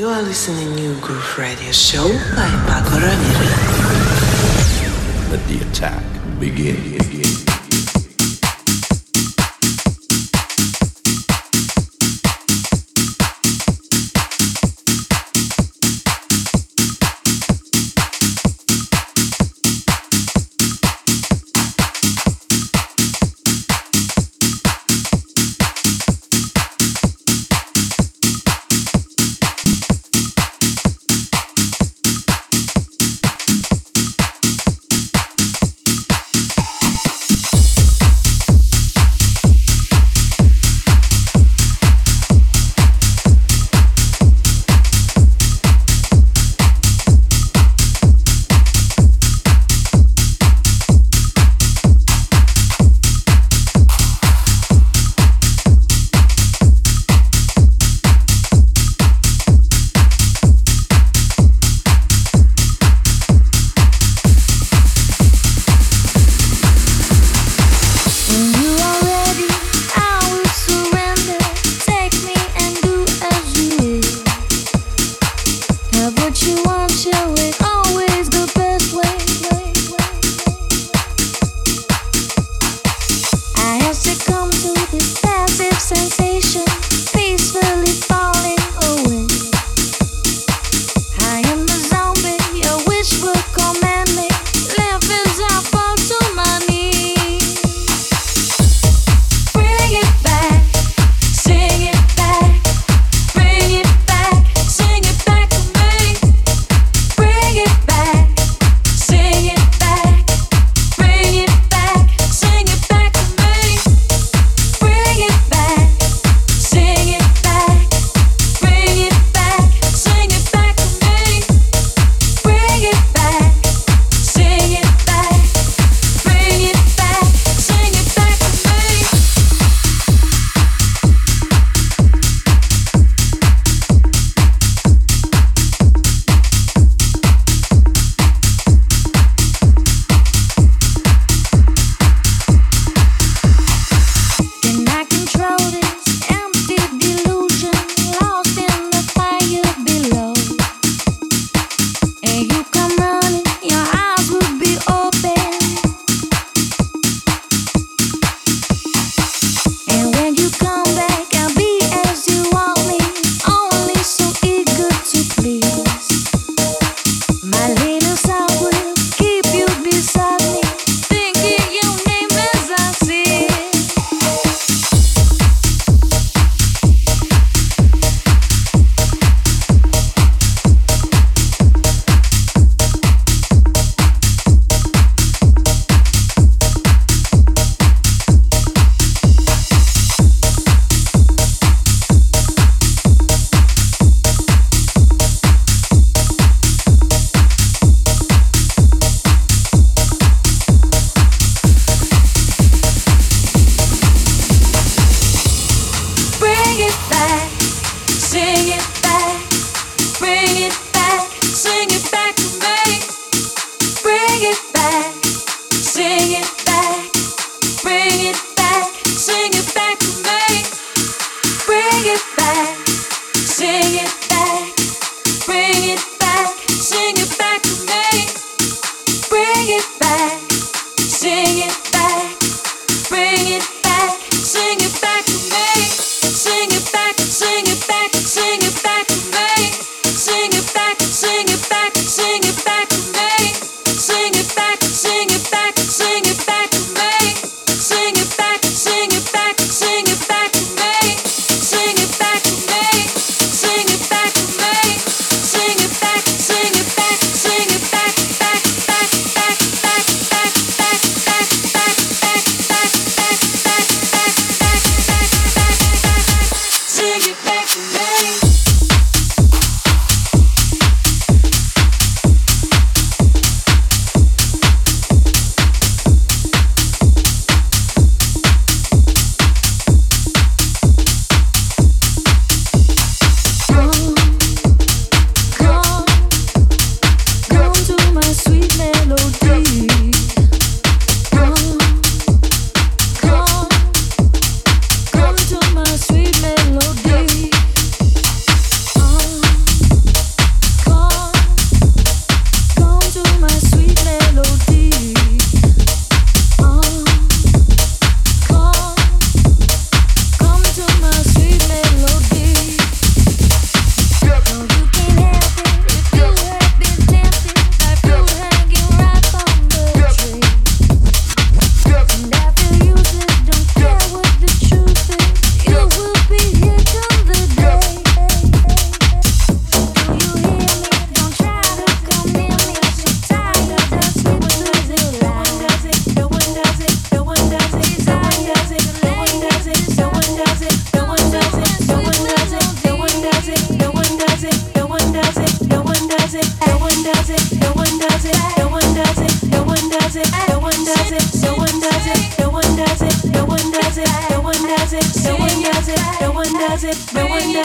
You are listening to Groove Radio Show by Pako Ramirez. Let the attack begin.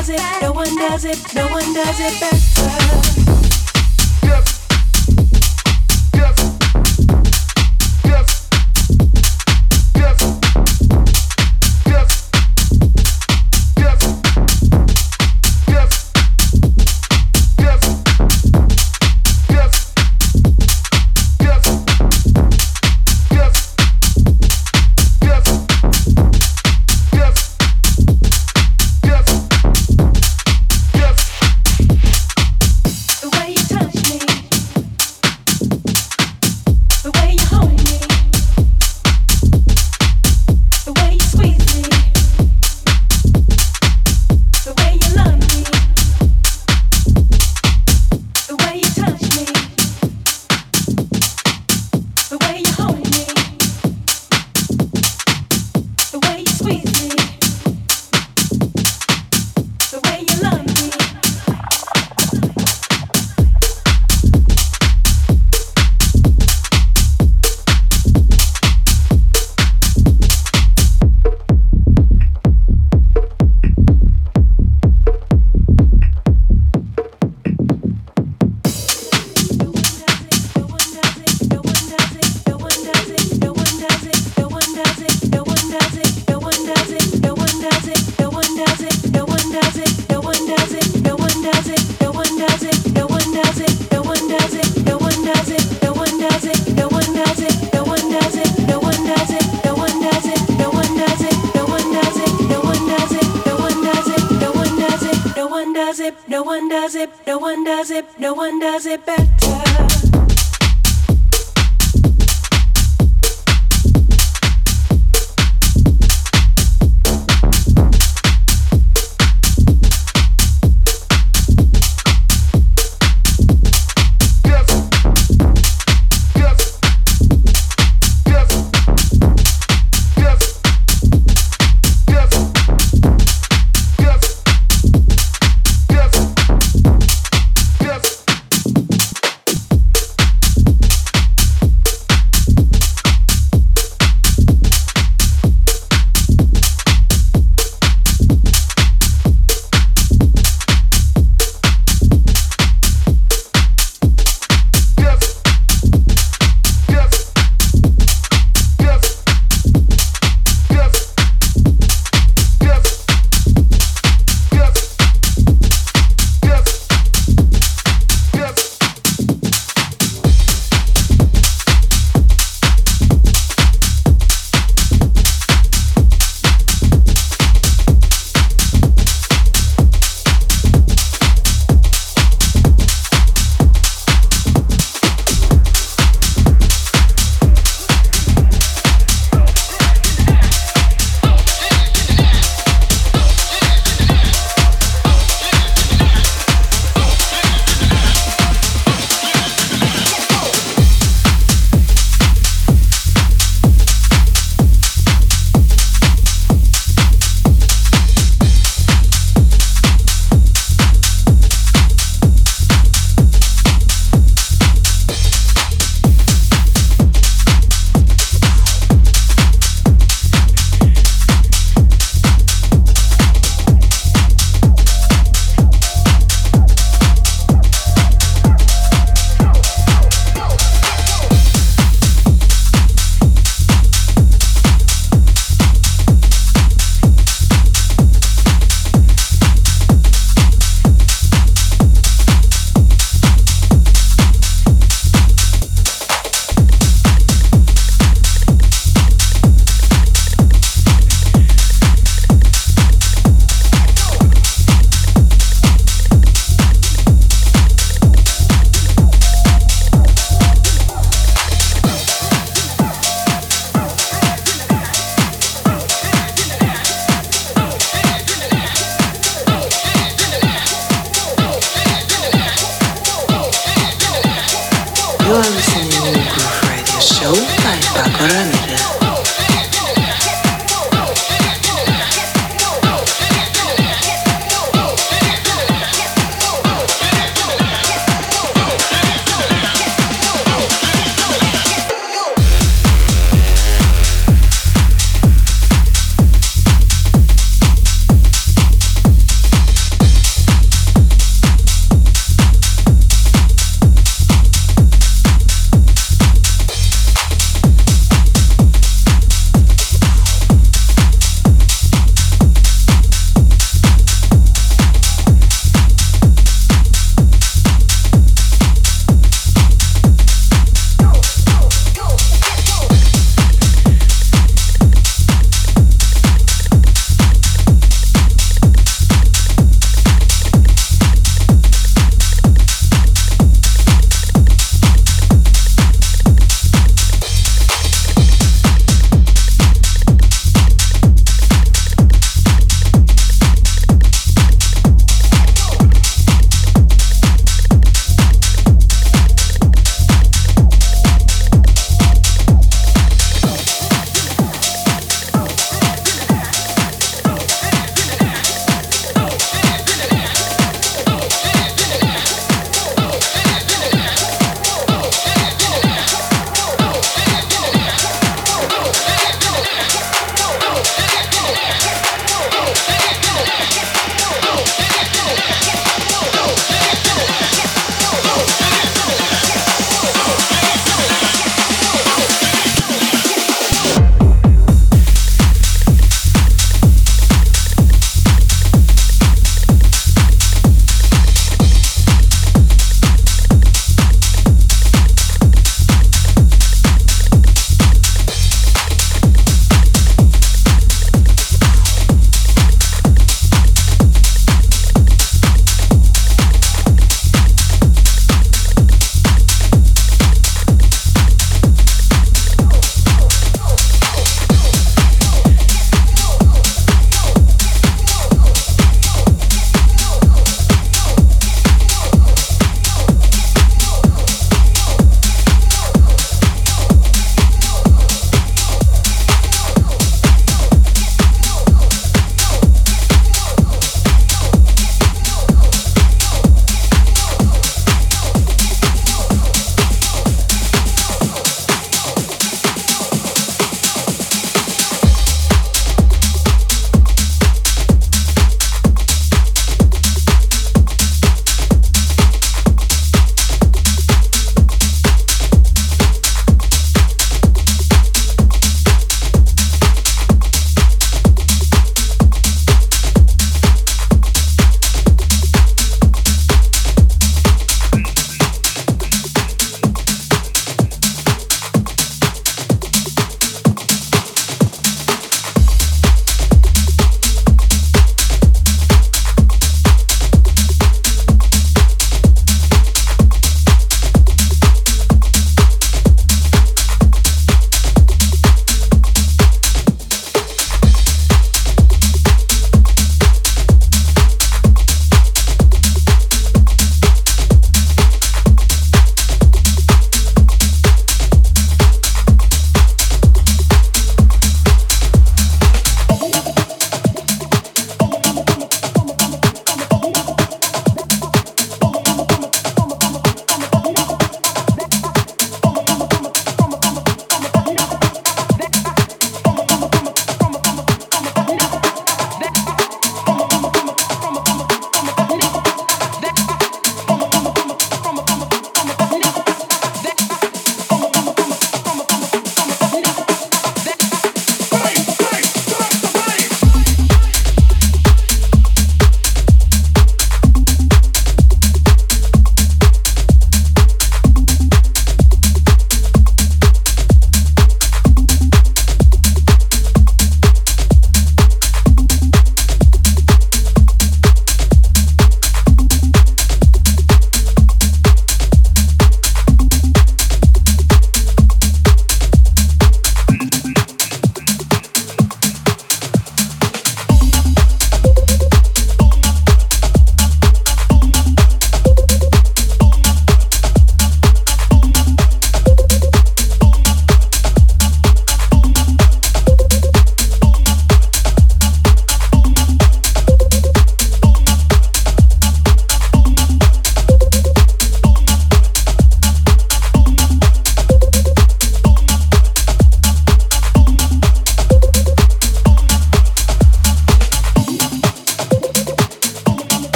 does it, no one does it, no one does it better. no one does it, no one does it no one does it better.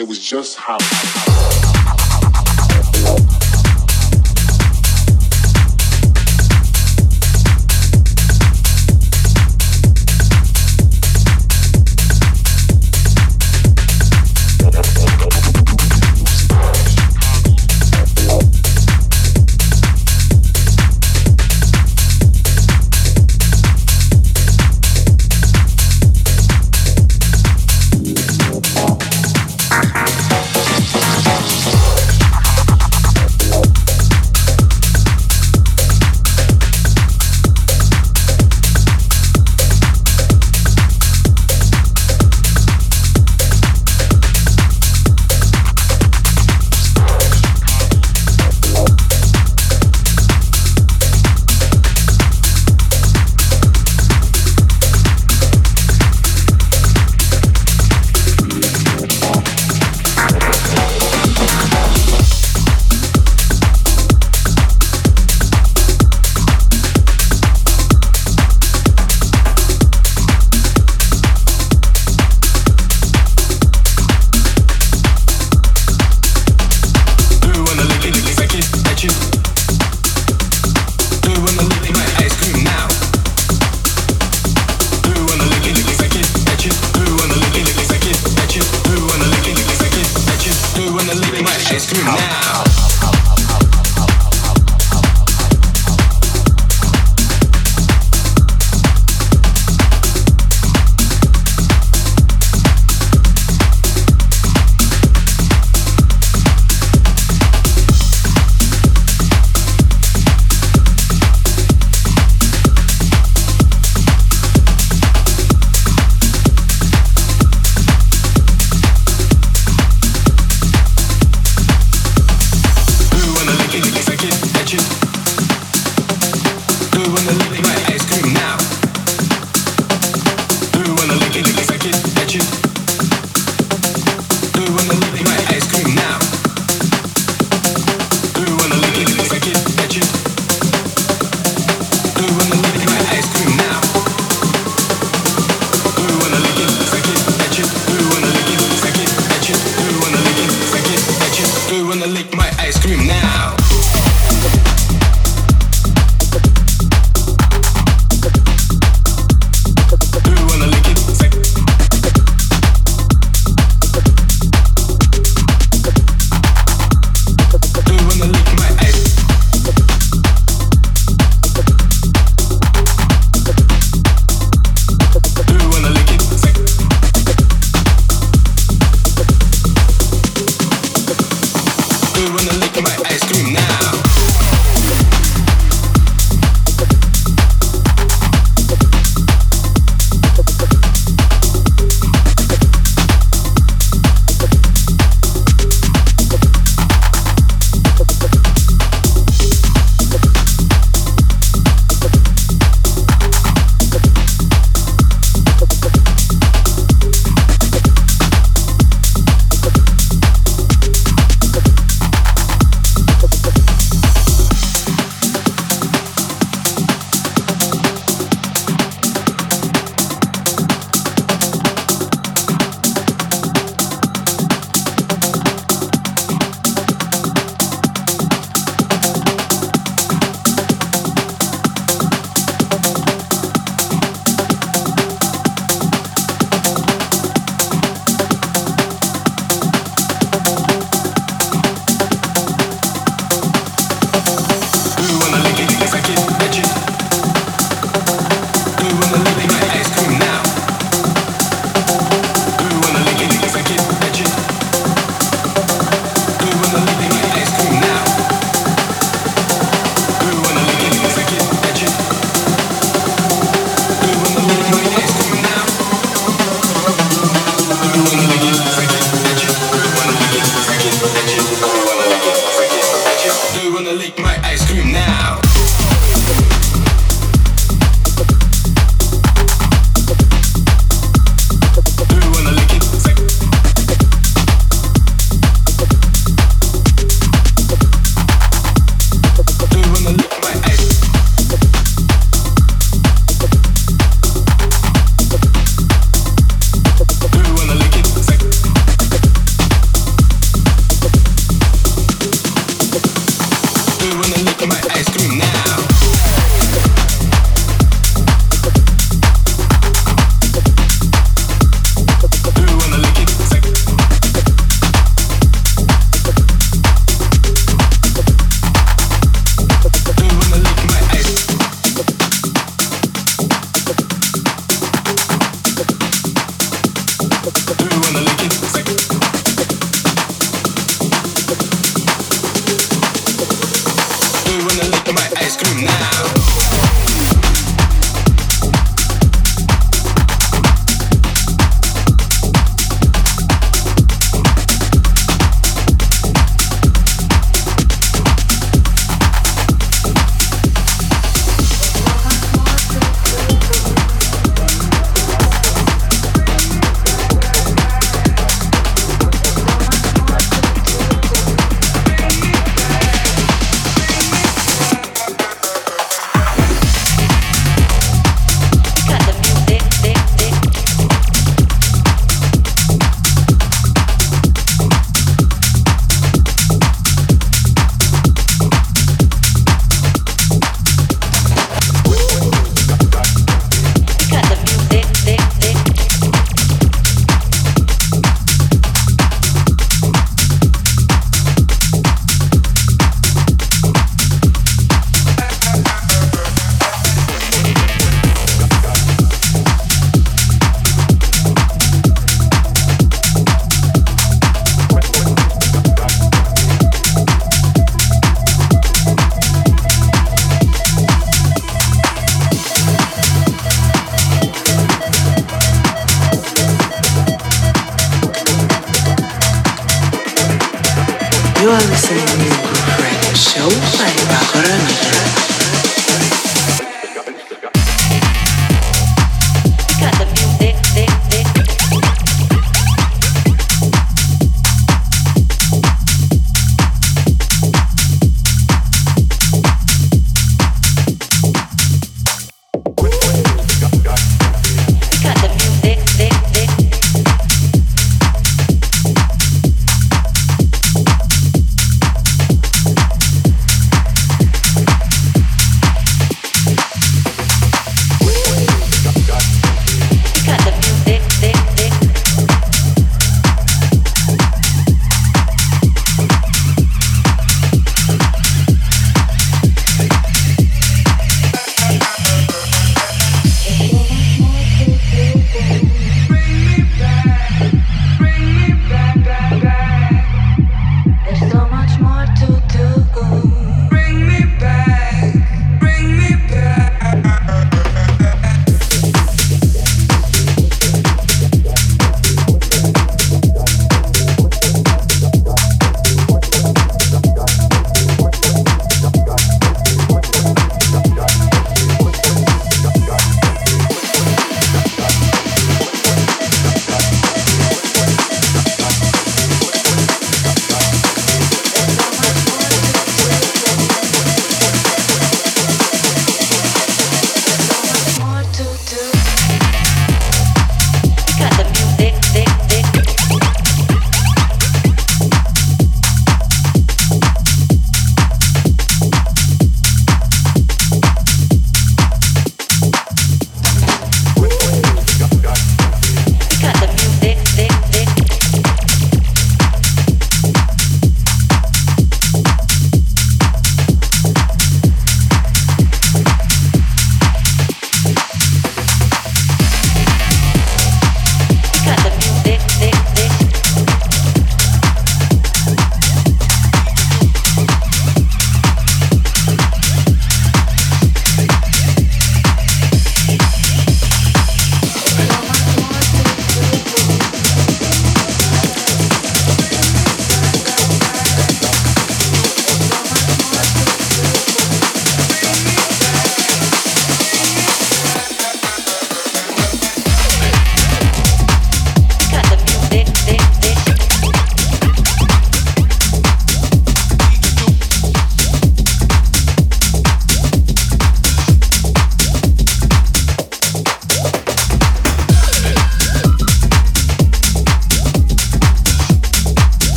it was just how. how, how.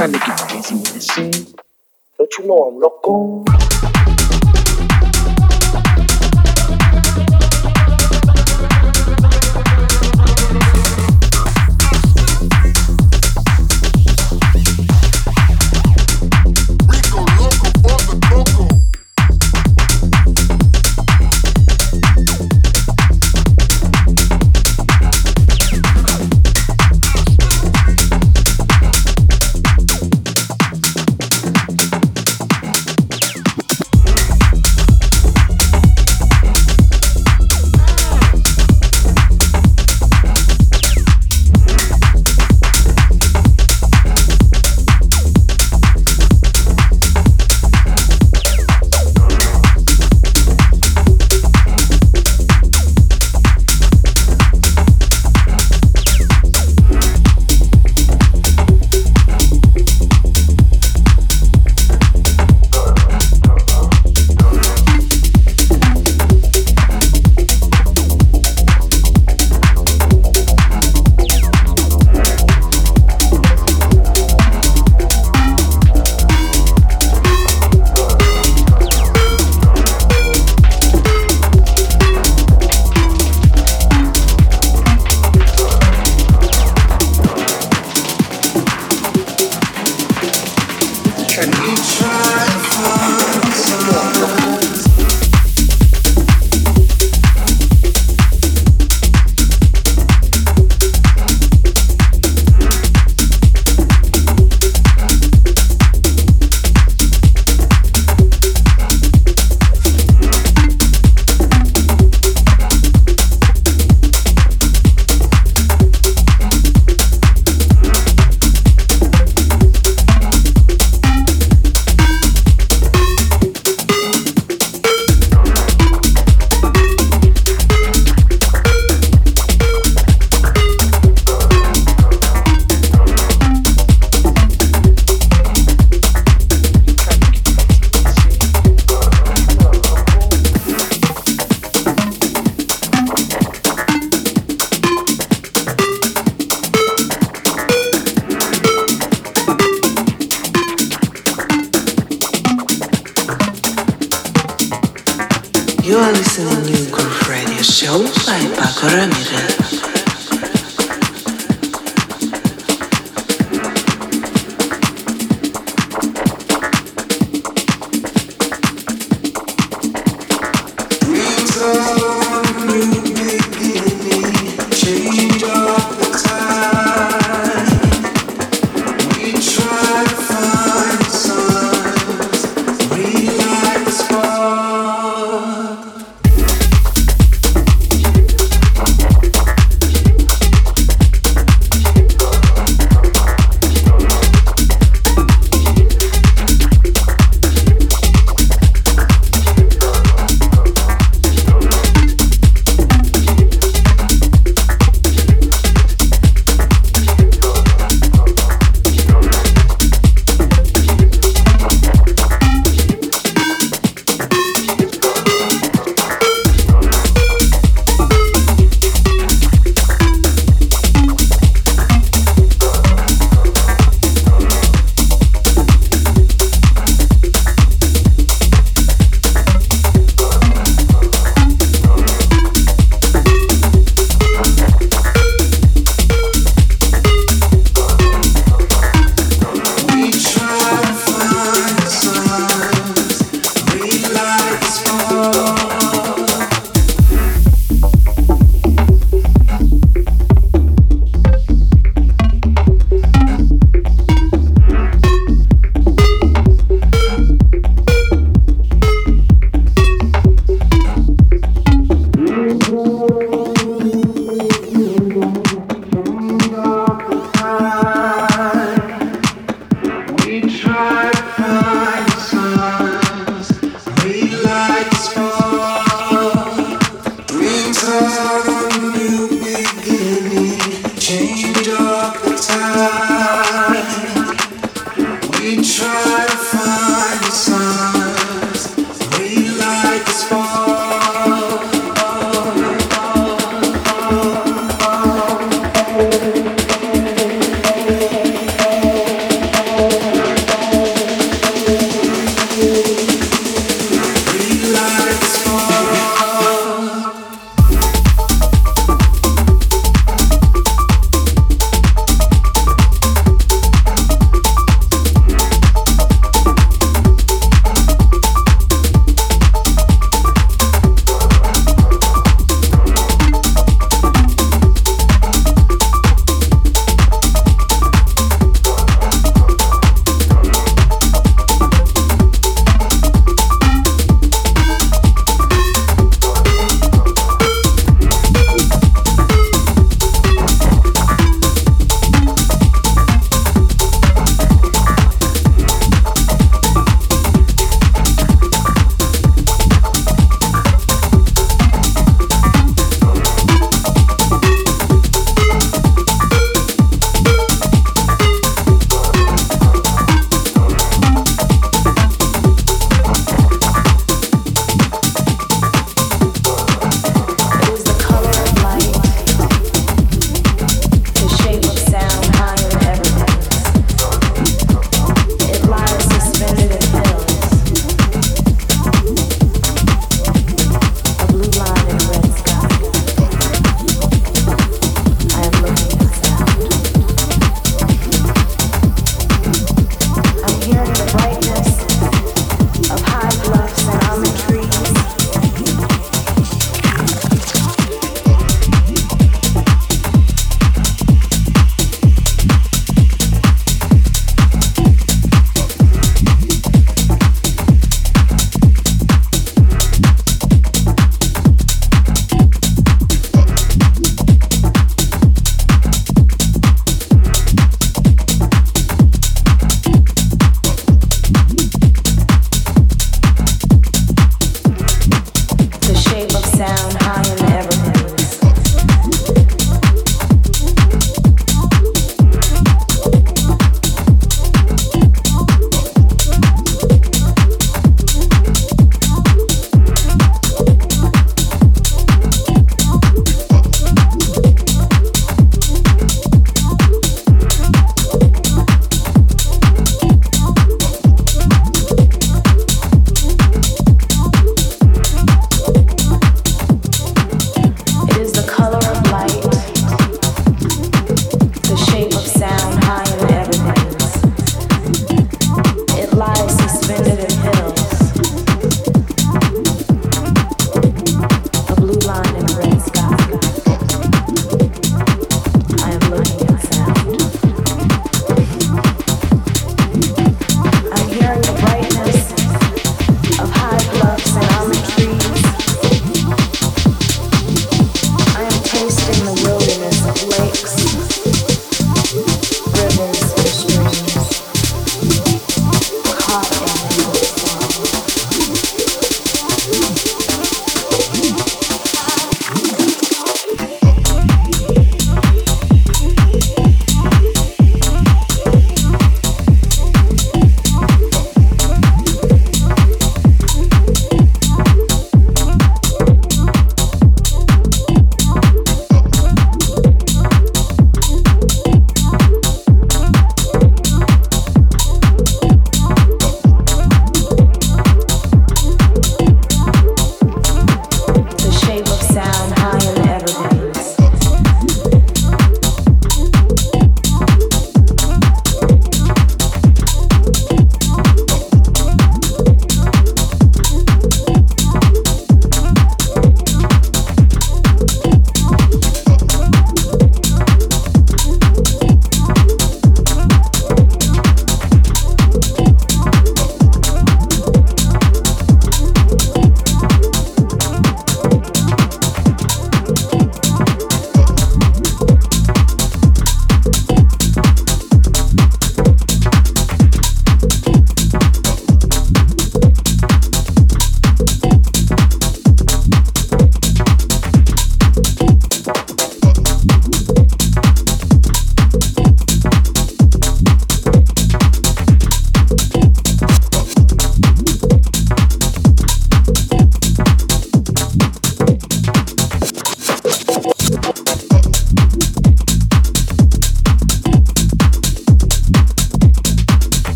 trying to get crazy with this scene. Don't you know I'm loco?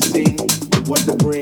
thing, what the brain.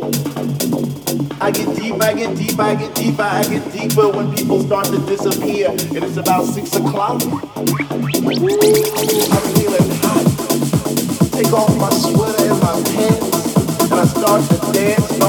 I get deep, I get deep, I get deeper, I get deeper when people start to disappear, and it's about six o'clock. I'm feeling hot take off my sweater and my pants, and I start to dance,